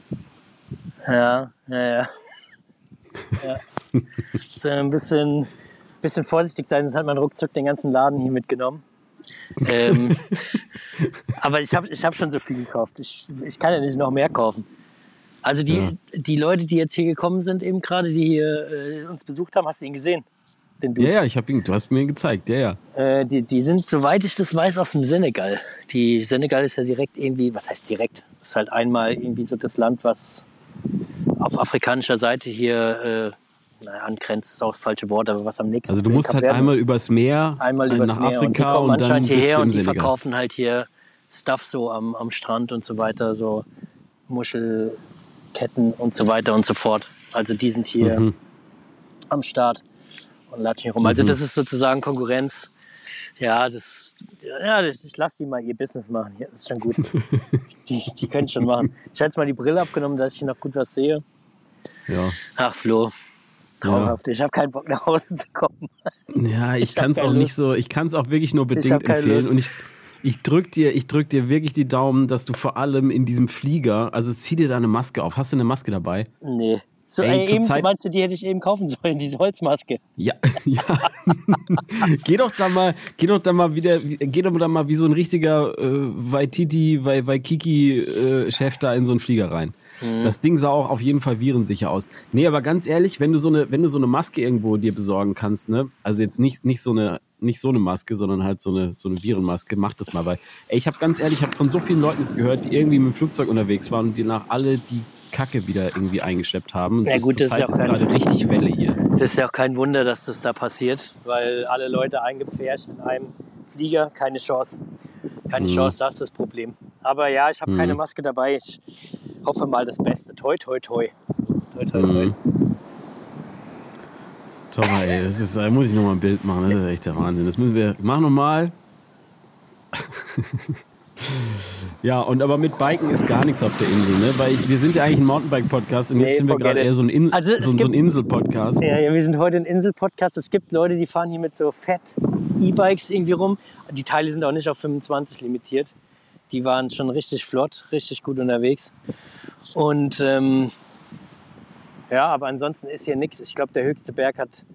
A: Ja, ja, ja. ja. (laughs) So ein bisschen, bisschen vorsichtig sein, sonst hat man ruckzuck den ganzen Laden hier mitgenommen. ähm, (laughs) aber ich habe ich hab schon so viel gekauft. Ich, ich kann ja nicht noch mehr kaufen. Also die,
B: Ja.
A: die Leute, die jetzt hier gekommen sind, eben gerade, die hier äh, uns besucht haben, hast du ihn gesehen? Den du?
B: Ja, ja, ich habe ihn, du hast mir ihn gezeigt, ja, ja.
A: Äh, die, die sind, soweit ich das weiß, aus dem Senegal. Die Senegal ist ja direkt irgendwie, was heißt direkt? Das ist halt einmal irgendwie so das Land, was auf afrikanischer Seite hier äh, naja, angrenzt, ist auch das falsche Wort, aber was am nächsten
B: Also du musst halt einmal übers Meer
A: einmal
B: äh,
A: übers
B: nach
A: Meer und
B: Afrika
A: kommen
B: und, dann bist
A: hierher
B: du im
A: und die
B: Senegal.
A: verkaufen halt hier Stuff so am, am Strand und so weiter, so Muschelketten und so weiter und so fort. Also die sind hier
B: Mhm.
A: am Start und latschen hier rum. Also das ist sozusagen Konkurrenz. Ja, das, ja, ich lasse die mal ihr Business machen. Ja, das ist schon gut. (laughs) die, die können schon machen. Ich habe jetzt mal die Brille abgenommen, dass ich noch gut was sehe.
B: Ja.
A: Ach, Flo. Traumhaft. Ich habe keinen Bock nach Hause zu kommen.
B: Ja, ich
A: hab
B: kann es auch
A: Lust.
B: nicht so, ich kann es auch wirklich nur bedingt empfehlen.
A: Lust.
B: Und ich, ich drück dir, ich drück dir wirklich die Daumen, dass du vor allem in diesem Flieger, also zieh dir da eine Maske auf. Hast du eine Maske dabei?
A: Nee. So,
B: Ey,
A: ey, eben,
B: Zeit-
A: meinst du, die hätte ich eben kaufen (laughs) sollen, diese Holzmaske?
B: Ja, ja. (laughs) geh doch da mal, geh doch da mal wieder, geh doch da mal wie so ein richtiger äh, Waititi, Wai- Waikiki-Chef da in so einen Flieger rein.
A: Mhm.
B: Das Ding sah auch auf jeden Fall virensicher aus. Nee, aber ganz ehrlich, wenn du so eine, wenn du so eine Maske irgendwo dir besorgen kannst, ne, also jetzt nicht, nicht so eine, nicht so eine Maske, sondern halt so eine, so eine Virenmaske, mach das mal, weil, ey, ich habe ganz ehrlich, ich habe von so vielen Leuten jetzt gehört, die irgendwie mit dem Flugzeug unterwegs waren und die nach alle die Kacke wieder irgendwie eingeschleppt haben. Und
A: Ja gut, das ist ja auch
B: ist
A: kein-
B: gerade richtig Welle hier.
A: Das ist ja auch kein Wunder, dass das da passiert, weil alle Leute eingepfercht in einem Flieger, keine Chance. Keine
B: Mhm.
A: Chance, das ist das Problem. Aber ja, ich habe keine Maske dabei. Ich hoffe mal das Beste. Toi, toi, toi. Toi, toi, toi.
B: Mhm. Toll, ey, das ist, da muss ich noch mal ein Bild machen, das ist echt der Wahnsinn. Das müssen wir, mach noch mal. (laughs) ja, und aber mit Biken ist gar nichts auf der Insel, ne? Weil ich, wir sind ja eigentlich ein Mountainbike-Podcast und jetzt
A: Nee,
B: sind wir gerade eher so ein, In
A: Also,
B: so, so ein Insel-Podcast.
A: Ja, ja, wir sind heute ein Insel-Podcast. Es gibt Leute, die fahren hier mit so Fett-E-Bikes irgendwie rum. Die Teile sind auch nicht auf 25 limitiert. Die waren schon richtig flott, richtig gut unterwegs. Und ähm, ja, aber ansonsten ist hier nichts. Ich glaube, der höchste Berg hat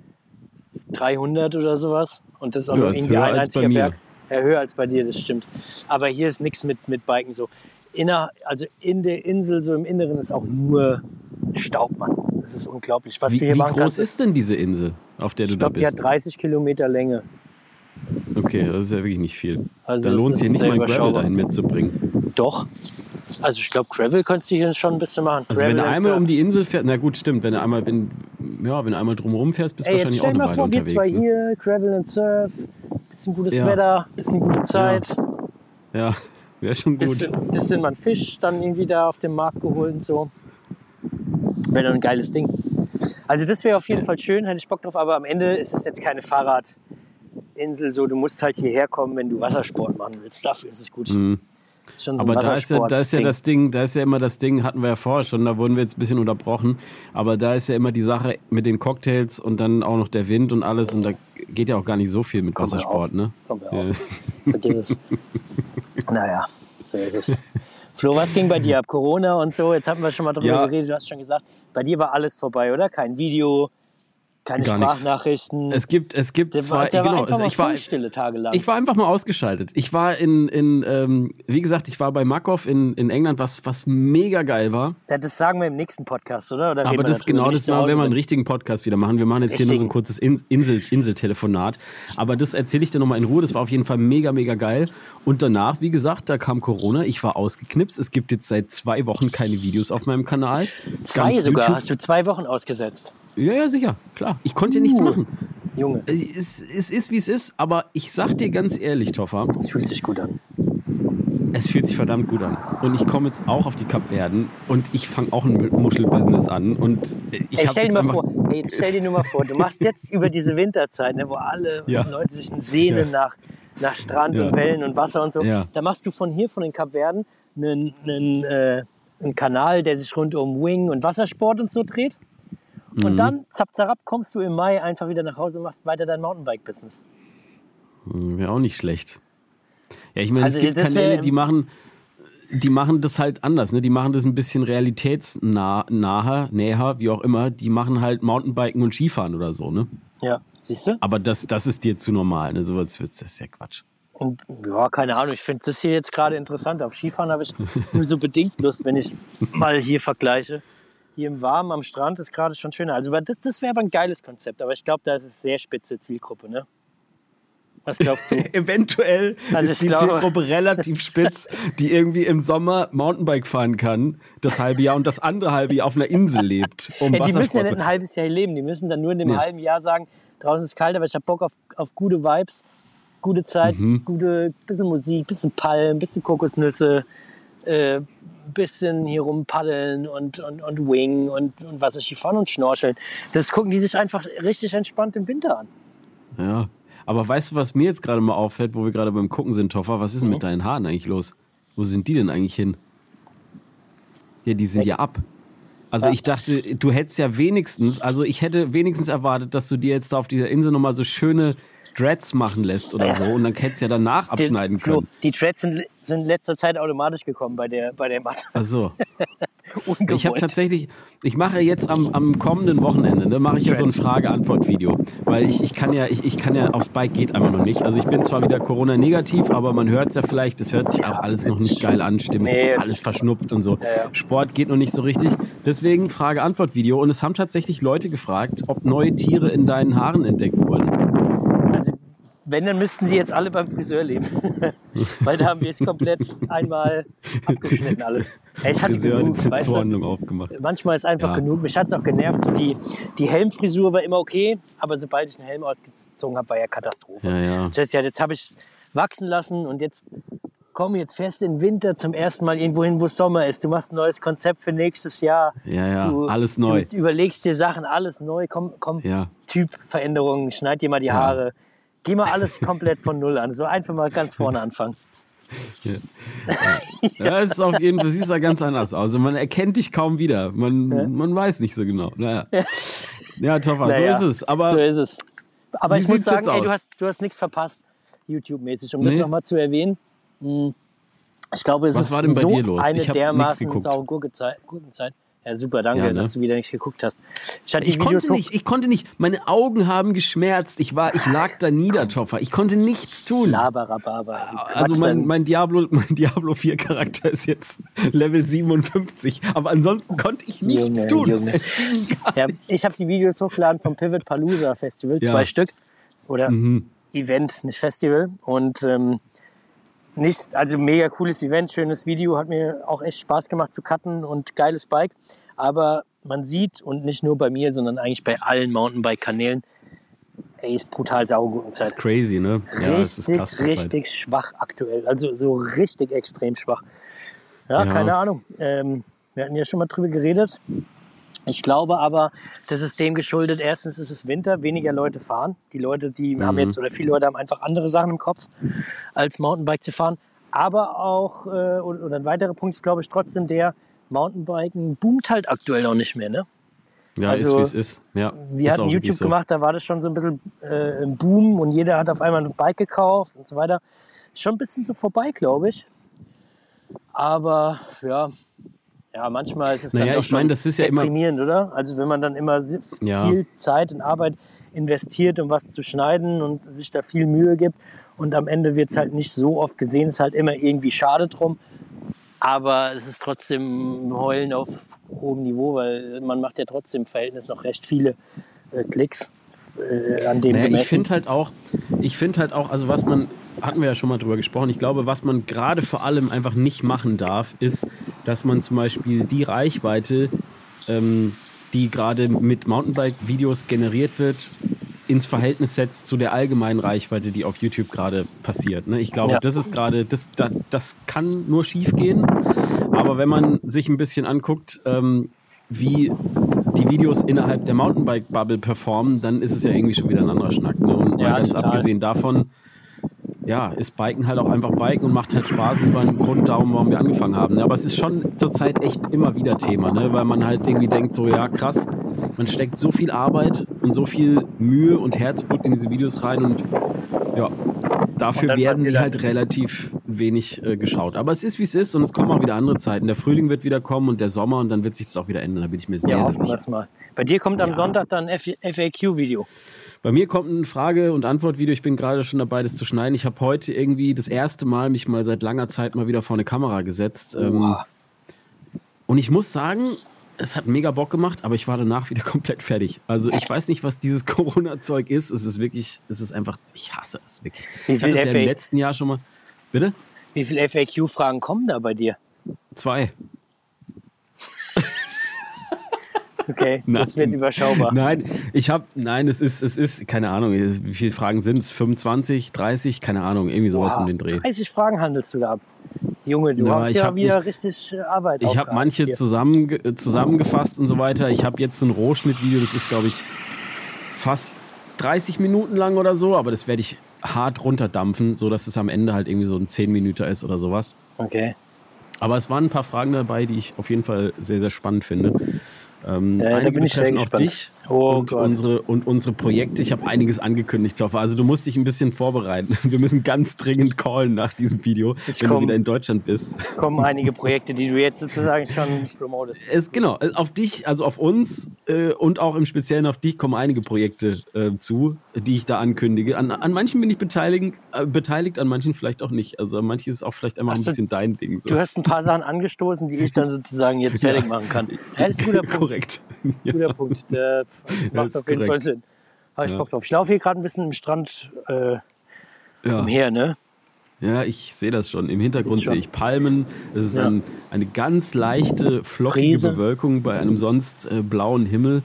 A: 300 oder sowas. Und das ist auch
B: Ja,
A: nur irgendwie ein einziger. Berg. Ja, höher als bei dir, das stimmt. Aber hier ist nichts mit, mit Biken so. Inner, also in der Insel, so im Inneren, ist auch nur Staub, Mann. Das ist unglaublich. Was
B: Wie,
A: du hier
B: wie
A: machen
B: groß ist denn diese Insel, auf der du
A: ich
B: da
A: glaube, die hat
B: bist?
A: 30 Kilometer Länge.
B: Okay, das ist ja wirklich nicht viel.
A: Also
B: da lohnt es sich nicht mal ein Gravel dahin mitzubringen.
A: Doch. Also ich glaube, Gravel könntest du hier schon ein bisschen machen.
B: Also wenn
A: Gravel
B: du
A: and
B: einmal um die Insel fährst, na gut, stimmt, wenn du einmal, wenn, ja, wenn du einmal drumherum fährst, bist du
A: jetzt
B: wahrscheinlich auch eine
A: mal
B: Weile
A: vor, wir zwei
B: unterwegs. Ne?
A: hier, Gravel and Surf, bisschen gutes
B: Ja.
A: Wetter, bisschen gute Zeit,
B: Ja, (laughs) wäre schon gut.
A: bisschen, bisschen mal Fisch dann irgendwie da auf dem Markt geholt und so. Wäre doch ein geiles Ding. Also das wäre auf jeden Fall schön, hätte ich Bock drauf, aber am Ende ist es jetzt keine Fahrradinsel, so du musst halt hierher kommen, wenn du Wassersport machen willst. Dafür ist es gut. Schon so
B: Mhm. Aber da ist, ja, da ist ja das Ding, da ist ja immer das Ding, hatten wir ja vorher schon, da wurden wir jetzt ein bisschen unterbrochen, aber da ist ja immer die Sache mit den Cocktails und dann auch noch der Wind und alles und da geht ja auch gar nicht so viel mit
A: Komm,
B: Wassersport,
A: auf.
B: ne?
A: Komm, hör auf. Vergiss es. (laughs) naja, so ist es. Flo, was ging bei dir ab? Corona und so, jetzt haben wir schon mal drüber
B: Ja.
A: geredet, du hast schon gesagt, bei dir war alles vorbei, oder? Kein Video, Keine
B: Gar.
A: Sprachnachrichten.
B: Es gibt, es gibt
A: der
B: zwei,
A: war,
B: genau,
A: war einfach
B: also
A: mal
B: ich war,
A: stille tagelang.
B: ich war einfach mal ausgeschaltet. Ich war in, in ähm, wie gesagt, ich war bei Makov in, in England, was, was mega geil war.
A: ja, das sagen wir im nächsten Podcast, oder? oder
B: Aber das genau, das machen, wir einen
A: bin?
B: richtigen Podcast wieder machen. Wir machen jetzt hier nur so ein kurzes In Insel, Inseltelefonat. Aber das erzähle ich dir nochmal in Ruhe. Das war auf jeden Fall mega, mega geil. Und danach, wie gesagt, da kam Corona. Ich war ausgeknipst. Es gibt jetzt seit zwei Wochen keine Videos auf meinem Kanal.
A: Zwei
B: Ganz
A: sogar.
B: YouTube-
A: Hast du zwei Wochen ausgesetzt.
B: Ja, ja, sicher. Klar. Ich konnte nichts
A: Uh.
B: machen.
A: Junge,
B: Es, es ist, wie es ist. Aber ich sag dir ganz ehrlich, Toffer,
A: das fühlt sich gut an.
B: es fühlt sich verdammt gut an. Und ich komme jetzt auch auf die Kapverden und ich fange auch ein Muschelbusiness an. Und ich
A: Ey, stell
B: jetzt
A: dir mal vor, ey, jetzt stell dir nur mal vor, du machst jetzt über diese Winterzeit, ne, wo alle
B: Ja.
A: Leute sich sehnen nach, nach Strand
B: Ja.
A: und Wellen und Wasser und so.
B: Ja.
A: Da machst du von hier, von den Kapverden, einen, einen, äh, einen Kanal, der sich rund um Wing und Wassersport und so dreht.
B: Mhm.
A: Und dann, zapp, zapp, kommst du im Mai einfach wieder nach Hause und machst weiter dein Mountainbike-Business.
B: Wäre auch nicht schlecht. Ja, ich meine,
A: Also,
B: es gibt Kanäle, die machen, die machen das halt anders. Ne? Die machen das ein bisschen realitätsnaher, näher, wie auch immer. Die machen halt Mountainbiken und Skifahren oder so. Ne?
A: Ja, siehst du?
B: Aber das, das ist dir zu normal. Ne? So was wird's, das ist ja Quatsch.
A: Und ja, keine Ahnung, ich finde das hier jetzt gerade interessant. Auf Skifahren habe ich nur so bedingt Lust, wenn ich (laughs) mal hier vergleiche. Hier im Warmen am Strand ist gerade schon schöner. Also das, das wäre aber ein geiles Konzept, aber ich glaube, da ist es sehr spitze Zielgruppe, ne? Was glaubst du? (laughs)
B: Eventuell
A: Also
B: ist die
A: glaube-
B: Zielgruppe relativ spitz, die irgendwie im Sommer Mountainbike fahren kann, das halbe Jahr, und das andere halbe Jahr auf einer Insel lebt, um
A: Ja, die müssen ja nicht ein halbes Jahr leben, die müssen dann nur in dem
B: Nee.
A: halben Jahr sagen, draußen ist es kalt, aber ich habe Bock auf, auf gute Vibes, gute Zeit,
B: Mhm.
A: gute bisschen Musik, bisschen Palmen, bisschen Kokosnüsse, äh, bisschen hier rum paddeln und, und, und Wing und, und Wasserskifahren und Schnorcheln. Das gucken die sich einfach richtig entspannt im Winter an.
B: Ja. Aber weißt du, was mir jetzt gerade mal auffällt, wo wir gerade beim Gucken sind, Toffer? Was ist denn
A: Mhm.
B: mit deinen Haaren eigentlich los? Wo sind die denn eigentlich hin? Ja, die sind ja ab. Also
A: Ja.
B: ich dachte, du hättest ja wenigstens, also ich hätte wenigstens erwartet, dass du dir jetzt da auf dieser Insel nochmal so schöne Dreads machen lässt oder so und dann hättest du ja danach
A: Die-
B: abschneiden
A: Flo,
B: können.
A: Die Dreads sind, sind in letzter Zeit automatisch gekommen bei der, bei der Matte.
B: Ach so. (laughs)
A: Ungewollt. (laughs)
B: Ich habe tatsächlich, ich mache jetzt am, am kommenden Wochenende, ne, mache ich ja so ein. Frage-Antwort-Video. Weil ich, ich kann ja, ich, ich kann ja aufs Bike geht einfach noch nicht. Also ich bin zwar wieder Corona-negativ, aber man hört es ja vielleicht, es hört sich auch alles noch nicht geil an, Stimme,
A: Nee,
B: alles verschnupft und so.
A: Ja, ja.
B: Sport geht noch nicht so richtig. Deswegen Frage-Antwort-Video. Und es haben tatsächlich Leute gefragt, ob neue Tiere in deinen Haaren entdeckt wurden.
A: Wenn, dann müssten sie jetzt alle beim Friseur leben. (laughs) Weil da haben wir jetzt komplett einmal abgeschnitten alles. Ey, ich hatte
B: Friseur
A: genug, weißt du?
B: Aufgemacht.
A: Manchmal ist einfach
B: Ja.
A: genug. Mich hat es auch genervt. So die, die Helmfrisur war immer okay, aber sobald ich einen Helm ausgezogen habe, war ja Katastrophe.
B: Ja, ja.
A: Das heißt, ja, jetzt habe ich wachsen lassen und jetzt komme jetzt fest in den Winter zum ersten Mal irgendwo hin, wo es Sommer ist. Du machst ein neues Konzept für nächstes Jahr.
B: Ja, ja,
A: du,
B: alles neu.
A: Du überlegst dir Sachen, alles neu. Komm, komm
B: Ja.
A: Typveränderungen, schneid dir mal die Haare. Geh mal alles komplett von Null an. So einfach mal ganz vorne anfangen.
B: Ja, es ist auf jeden Fall, siehst ja ganz anders aus. Also man erkennt dich kaum wieder. Man, man weiß nicht so genau. Naja. Ja, Toffer,
A: Naja,
B: so ist es. Aber
A: so ist es. Aber ich muss sagen, ey, du hast, du hast nichts verpasst, YouTube-mäßig. Um das
B: Nee.
A: nochmal zu erwähnen. hm, Ich glaube, es
B: Was
A: ist
B: war denn bei
A: so
B: dir los?
A: eine
B: Ich
A: dermaßen saure Gurkezeit- Gurkenzeit. Ja, super, danke,
B: Ja, ne?
A: dass du wieder nichts geguckt hast. Ich,
B: ich konnte nicht, ich konnte nicht. Meine Augen haben geschmerzt. Ich war, ich lag da nieder, Toffer. Ich konnte nichts tun.
A: Laberababa.
B: Also mein, mein Diablo, (laughs) mein Diablo 4 Charakter ist jetzt Level 57, aber ansonsten konnte ich nichts
A: Junge,
B: tun.
A: Junge. Ja, ich habe die Videos hochgeladen vom Pivot Palooza Festival,
B: Ja.
A: zwei Stück. Oder
B: Mhm.
A: Event, nicht Festival. Und ähm, nicht, also mega cooles Event, schönes Video, hat mir auch echt Spaß gemacht zu cutten und geiles Bike. Aber man sieht, und nicht nur bei mir, sondern eigentlich bei allen Mountainbike-Kanälen, ey, ist brutal saure
B: Das
A: Gurkenzeit.
B: ist crazy, ne? Ja, es ist
A: richtig,
B: krass. zur Zeit.
A: richtig schwach aktuell. Also so richtig extrem schwach. Ja,
B: Ja.
A: keine Ahnung. Ähm, wir hatten ja schon mal drüber geredet. Ich glaube aber, das ist dem geschuldet. Erstens ist es Winter, weniger Leute fahren. Die Leute, die haben
B: Mhm.
A: jetzt, oder viele Leute haben einfach andere Sachen im Kopf, als Mountainbike zu fahren. Aber auch, äh, oder ein weiterer Punkt ist, glaube ich, trotzdem der, Mountainbiken boomt halt aktuell noch nicht mehr. Ne?
B: Ja,
A: Also,
B: ist wie es ist. Ja,
A: Wir
B: ist
A: hatten YouTube
B: so.
A: gemacht, da war das schon so ein bisschen äh, ein Boom und jeder hat auf einmal ein Bike gekauft und so weiter. Schon ein bisschen so vorbei, glaube ich. Aber ja, Ja, manchmal ist es
B: Naja,
A: dann
B: ich meine, das ist ja immer-
A: oder? Also wenn man dann immer
B: Ja.
A: viel Zeit und Arbeit investiert, um was zu schneiden und sich da viel Mühe gibt und am Ende wird es halt nicht so oft gesehen, ist halt immer irgendwie schade drum. Aber es ist trotzdem Heulen auf hohem Niveau, weil man macht ja trotzdem im Verhältnis noch recht viele äh, Klicks äh, an dem
B: Naja, ich finde halt auch, ich finde halt auch, also was man, hatten wir ja schon mal drüber gesprochen, ich glaube, was man gerade vor allem einfach nicht machen darf, ist, dass man zum Beispiel die Reichweite, ähm, die gerade mit Mountainbike-Videos generiert wird, ins Verhältnis setzt zu der allgemeinen Reichweite, die auf YouTube gerade passiert. Ne? Ich glaube,
A: Ja.
B: das ist gerade, das, das, das kann nur schief gehen. Aber wenn man sich ein bisschen anguckt, ähm, wie die Videos innerhalb der Mountainbike-Bubble performen, dann ist es ja irgendwie schon wieder ein anderer Schnack. Ne? Und
A: Ja,
B: ganz
A: total.
B: abgesehen davon, ja, ist Biken halt auch einfach Biken und macht halt Spaß. Und zwar ein Grund darum, warum wir angefangen haben. Ne? Aber es ist schon zurzeit echt immer wieder Thema, ne? weil man halt irgendwie denkt, so ja krass, man steckt so viel Arbeit und so viel Mühe und Herzblut in diese Videos rein und ja, dafür
A: Und
B: werden die
A: halt
B: halt relativ wenig äh, geschaut. Aber es ist, wie es ist und es kommen auch wieder andere Zeiten. Der Frühling wird wieder kommen und der Sommer und dann wird sich das auch wieder ändern. Da bin ich mir sehr,
A: ja,
B: sehr sicher.
A: mal. Bei dir kommt am
B: Ja.
A: Sonntag dann ein FAQ-Video.
B: Bei mir kommt ein Frage- und Antwortvideo. Ich bin gerade schon dabei, das zu schneiden. Ich habe heute irgendwie das erste Mal mich mal seit langer Zeit mal wieder vor eine Kamera gesetzt. Ähm,
A: Oha.
B: und ich muss sagen, es hat mega Bock gemacht, aber ich war danach wieder (laughs) komplett fertig. Also ich weiß nicht, was dieses (laughs) Corona-Zeug ist. Es ist wirklich, es ist einfach, ich hasse es wirklich.
A: Wie
B: Ich hatte es ja im letzten Jahr schon mal. Bitte?
A: Wie viele FAQ-Fragen kommen da bei dir?
B: Zwei.
A: Okay, (laughs)
B: Nein.
A: das wird überschaubar.
B: Nein, ich habe, nein, es ist, es ist, keine Ahnung, wie viele Fragen sind es? 25, 30, keine Ahnung, irgendwie sowas
A: Boah,
B: um den Dreh.
A: 30 Fragen handelst du da ab. Junge, du
B: Ja,
A: hast
B: ich
A: ja wieder
B: nicht-
A: richtig äh, Arbeit.
B: Ich habe manche
A: hier.
B: zusammen, zusammengefasst und so weiter. Ich habe jetzt so ein Rohschnittvideo, das ist, glaube ich, fast 30 Minuten lang oder so, aber das werde ich hart runterdampfen, sodass es am Ende halt irgendwie so ein 10 Minuten ist oder sowas.
A: Okay.
B: Aber es waren ein paar Fragen dabei, die ich auf jeden Fall sehr, sehr spannend finde. Ähm,
A: Ja, da
B: einige
A: bin ich sehr gespannt.
B: dich
A: Oh
B: und,
A: Gott.
B: unsere, und unsere Projekte. Ich habe einiges angekündigt, Toffe. Also du musst dich ein bisschen vorbereiten. (laughs) Wir müssen ganz dringend callen nach diesem Video,
A: Ich
B: wenn
A: komm.
B: du wieder in Deutschland bist.
A: Kommen einige Projekte, die du jetzt sozusagen schon promotest.
B: Es, genau, auf dich, also auf uns äh, und auch im Speziellen auf dich kommen einige Projekte äh, zu, die ich da ankündige. An, an manchen bin ich beteiligt, äh, beteiligt, an manchen vielleicht auch nicht. Also an manchen ist es auch vielleicht einfach ein
A: du-
B: bisschen dein Ding. So.
A: Du hast ein paar Sachen angestoßen, die ich dann sozusagen jetzt (laughs) fertig machen kann. (laughs) Das ist ein guter Punkt.
B: Korrekt. Ja.
A: Guter Punkt. Der, das macht
B: ist
A: auf jeden
B: korrekt.
A: Fall Sinn. Habe ich
B: Ja.
A: Bock drauf. Ich laufe hier gerade ein bisschen im Strand äh,
B: Ja.
A: umher, ne?
B: ja, ich sehe das schon. Im Hintergrund
A: Das
B: sehe ich Palmen. Es ist
A: Ja.
B: ein, eine ganz leichte, flockige
A: Brise.
B: Bewölkung bei einem sonst äh, blauen Himmel.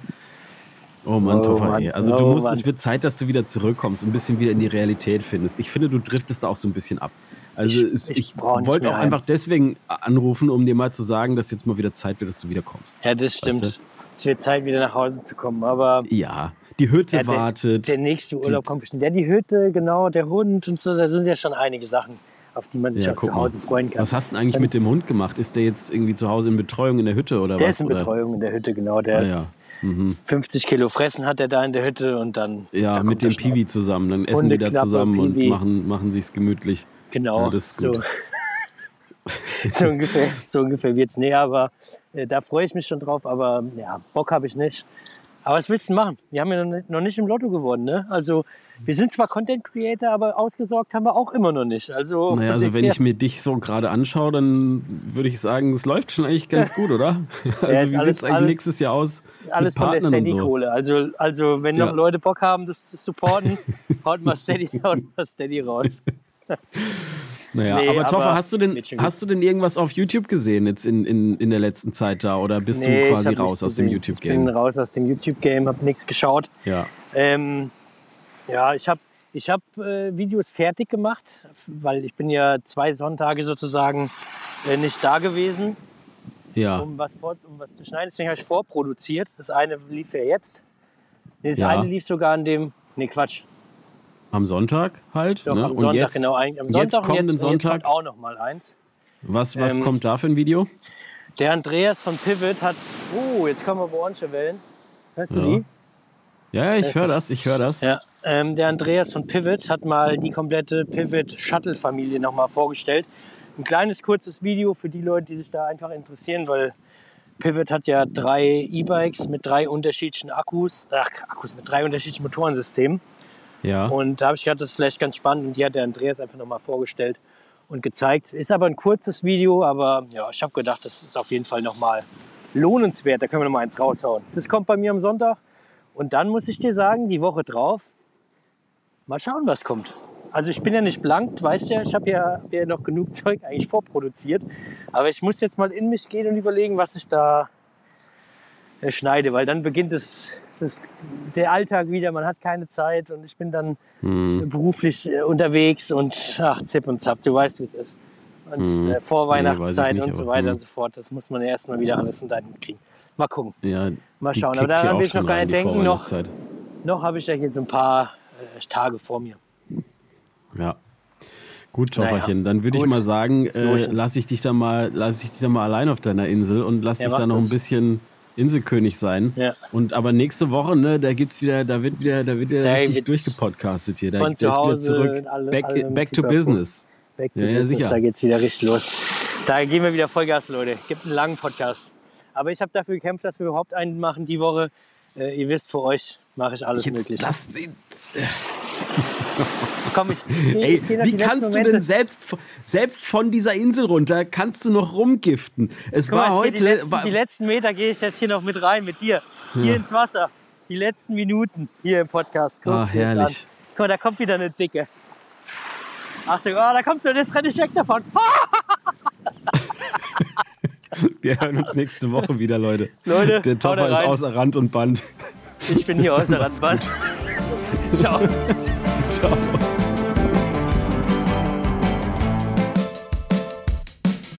B: Oh Mann,
A: Oh
B: Toffer,
A: Mann.
B: Also du
A: Oh
B: musst,
A: Mann.
B: es wird Zeit, dass du wieder zurückkommst und ein bisschen wieder in die Realität findest. Ich finde, du driftest auch so ein bisschen ab. Also
A: Ich-
B: es,
A: ich
B: ich, wollte auch
A: heim.
B: einfach deswegen anrufen, um dir mal zu sagen, dass jetzt mal wieder Zeit wird, dass du wiederkommst.
A: Ja, das stimmt.
B: Weißt
A: Es wird Zeit, wieder nach Hause zu kommen. Aber
B: Ja, die Hütte
A: Ja, der-
B: wartet.
A: der nächste Urlaub kommt bestimmt. Ja, die Hütte, genau, der Hund und so. Da sind ja schon einige Sachen, auf die man sich
B: Ja,
A: auch zu Hause freuen kann.
B: Was hast du denn eigentlich mit dem Hund gemacht? Ist der jetzt irgendwie zu Hause in Betreuung in der Hütte oder
A: der
B: was?
A: ist in
B: oder?
A: Betreuung in der Hütte, genau. Der
B: Ah,
A: ist
B: ja. Mhm.
A: 50 Kilo fressen hat er da in der Hütte und dann.
B: Ja, mit dem Piwi zusammen. Dann essen die da zusammen und
A: Piwi.
B: machen, machen sich's gemütlich.
A: Genau.
B: Ja, das ist gut.
A: So, (laughs) so ungefähr, so ungefähr wird's. Nee, aber äh, da freue ich mich schon drauf. Aber ja, Bock habe ich nicht. Aber was willst du machen? Wir haben ja noch nicht, im Lotto gewonnen, ne? Also, wir sind zwar Content Creator, aber ausgesorgt haben wir auch immer noch nicht. Also,
B: Naja, also wenn ich mir dich so gerade anschaue, dann würde ich sagen, es läuft schon eigentlich ganz gut, oder? (laughs) Also
A: ist
B: wie
A: alles-
B: sieht's eigentlich
A: alles-
B: nächstes Jahr aus?
A: alles
B: mit
A: von der
B: und so?
A: Steady-Kohle. Also, also, wenn noch
B: Ja.
A: Leute Bock haben, das zu supporten, (laughs) haut mal Steady, haut mal Steady raus.
B: Naja,
A: Nee,
B: aber Toffer,
A: aber
B: hast du denn hast du denn irgendwas auf YouTube gesehen jetzt in, in, in der letzten Zeit da oder bist
A: Nee,
B: du quasi raus aus dem
A: gesehen.
B: YouTube
A: Ich bin
B: Game?
A: raus aus dem YouTube-Game, habe nichts geschaut.
B: Ja.
A: Ähm, ja, ich habe ich hab, äh, Videos fertig gemacht, weil ich bin ja zwei Sonntage sozusagen äh, nicht da gewesen,
B: Ja.
A: um was, vor, um was zu schneiden. Deswegen habe ich vorproduziert. Das eine lief ja jetzt. Das
B: Ja.
A: eine lief sogar an dem... Nee, Quatsch.
B: Am Sonntag halt.
A: Doch,
B: ne?
A: am
B: und
A: Sonntag,
B: jetzt,
A: genau. Am
B: jetzt
A: Sonntag
B: kommenden
A: jetzt, jetzt
B: Sonntag.
A: kommt auch noch mal eins.
B: Was, was
A: ähm,
B: kommt da für ein Video?
A: Der Andreas von Pivot hat... Oh, jetzt kommen aber orange Wellen. Hörst du
B: Ja.
A: die?
B: Ja, ich höre das, ich höre das.
A: Ja, ähm, der Andreas von Pivot hat mal die komplette Pivot Shuttle Familie nochmal vorgestellt. Ein kleines, kurzes Video für die Leute, die sich da einfach interessieren, weil Pivot hat ja drei E-Bikes mit drei unterschiedlichen Akkus, ach, Akkus mit drei unterschiedlichen Motorensystemen.
B: Ja.
A: Und da habe ich gedacht, das ist vielleicht ganz spannend. Und die hat der Andreas einfach nochmal vorgestellt und gezeigt. Ist aber ein kurzes Video, aber ja, ich habe gedacht, das ist auf jeden Fall nochmal lohnenswert. Da können wir nochmal eins raushauen. Das kommt bei mir am Sonntag. Und dann muss ich dir sagen, die Woche drauf, mal schauen, was kommt. Also ich bin ja nicht blank, weißt ja, ich habe ja, ja noch genug (laughs) Zeug eigentlich vorproduziert. Aber ich muss jetzt mal in mich gehen und überlegen, was ich da äh, schneide, weil dann beginnt es, das, der Alltag wieder, man hat keine Zeit und ich bin dann
B: Hm.
A: beruflich äh, unterwegs und ach, zipp und zapp, du weißt, wie es ist. Und
B: Hm.
A: äh, vor
B: Nee,
A: und so weiter
B: hm.
A: und so fort, das muss man ja erstmal wieder alles in deinen kriegen. Mal gucken,
B: ja,
A: mal schauen. Aber daran will ich noch gar nicht denken. Noch,
B: Vorweihnachtszeit.
A: noch habe ich ja hier so ein paar äh, Tage vor mir.
B: Ja. Gut,
A: Naja,
B: Schofferchen, dann würde ich mal sagen, äh, lass ich dich da mal, lass ich dich da mal allein auf deiner Insel und lass
A: Ja,
B: dich da noch ein bisschen Inselkönig sein.
A: Ja.
B: Und aber nächste Woche, ne, da gibt's wieder, da wird wieder, da wird wieder
A: Da
B: richtig durchgepodcastet hier. Da geht's wieder zurück.
A: alle-
B: back
A: alle
B: back to business.
A: Back to
B: Ja, ja,
A: business,
B: sicher.
A: da geht's wieder richtig los. Da gehen wir wieder Vollgas, Leute. Gibt einen langen Podcast. Aber ich habe dafür gekämpft, dass wir überhaupt einen machen die Woche. Äh, ihr wisst, für euch mache ich alles
B: Jetzt
A: möglich.
B: lass den,
A: Komm, ich, ich, (laughs)
B: Ey,
A: noch
B: wie kannst du denn selbst, selbst von dieser Insel runter, kannst du noch rumgiften? Es
A: Guck
B: war
A: mal,
B: heute,
A: die, letzten,
B: war,
A: die letzten Meter gehe ich jetzt hier noch mit rein mit dir. Hier ins Wasser. Die letzten Minuten hier im Podcast. Guck
B: Ah, herrlich.
A: Guck mal, da kommt wieder eine Dicke. Achtung, oh, da kommt sie und jetzt renne ich weg davon. (laughs)
B: wir hören uns nächste Woche wieder, Leute.
A: Leute,
B: Der Topper ist außer Rand und Band.
A: Ich bin hier
B: Bis
A: außer
B: dann, macht's
A: Randband. (laughs) Ciao.
B: Ciao.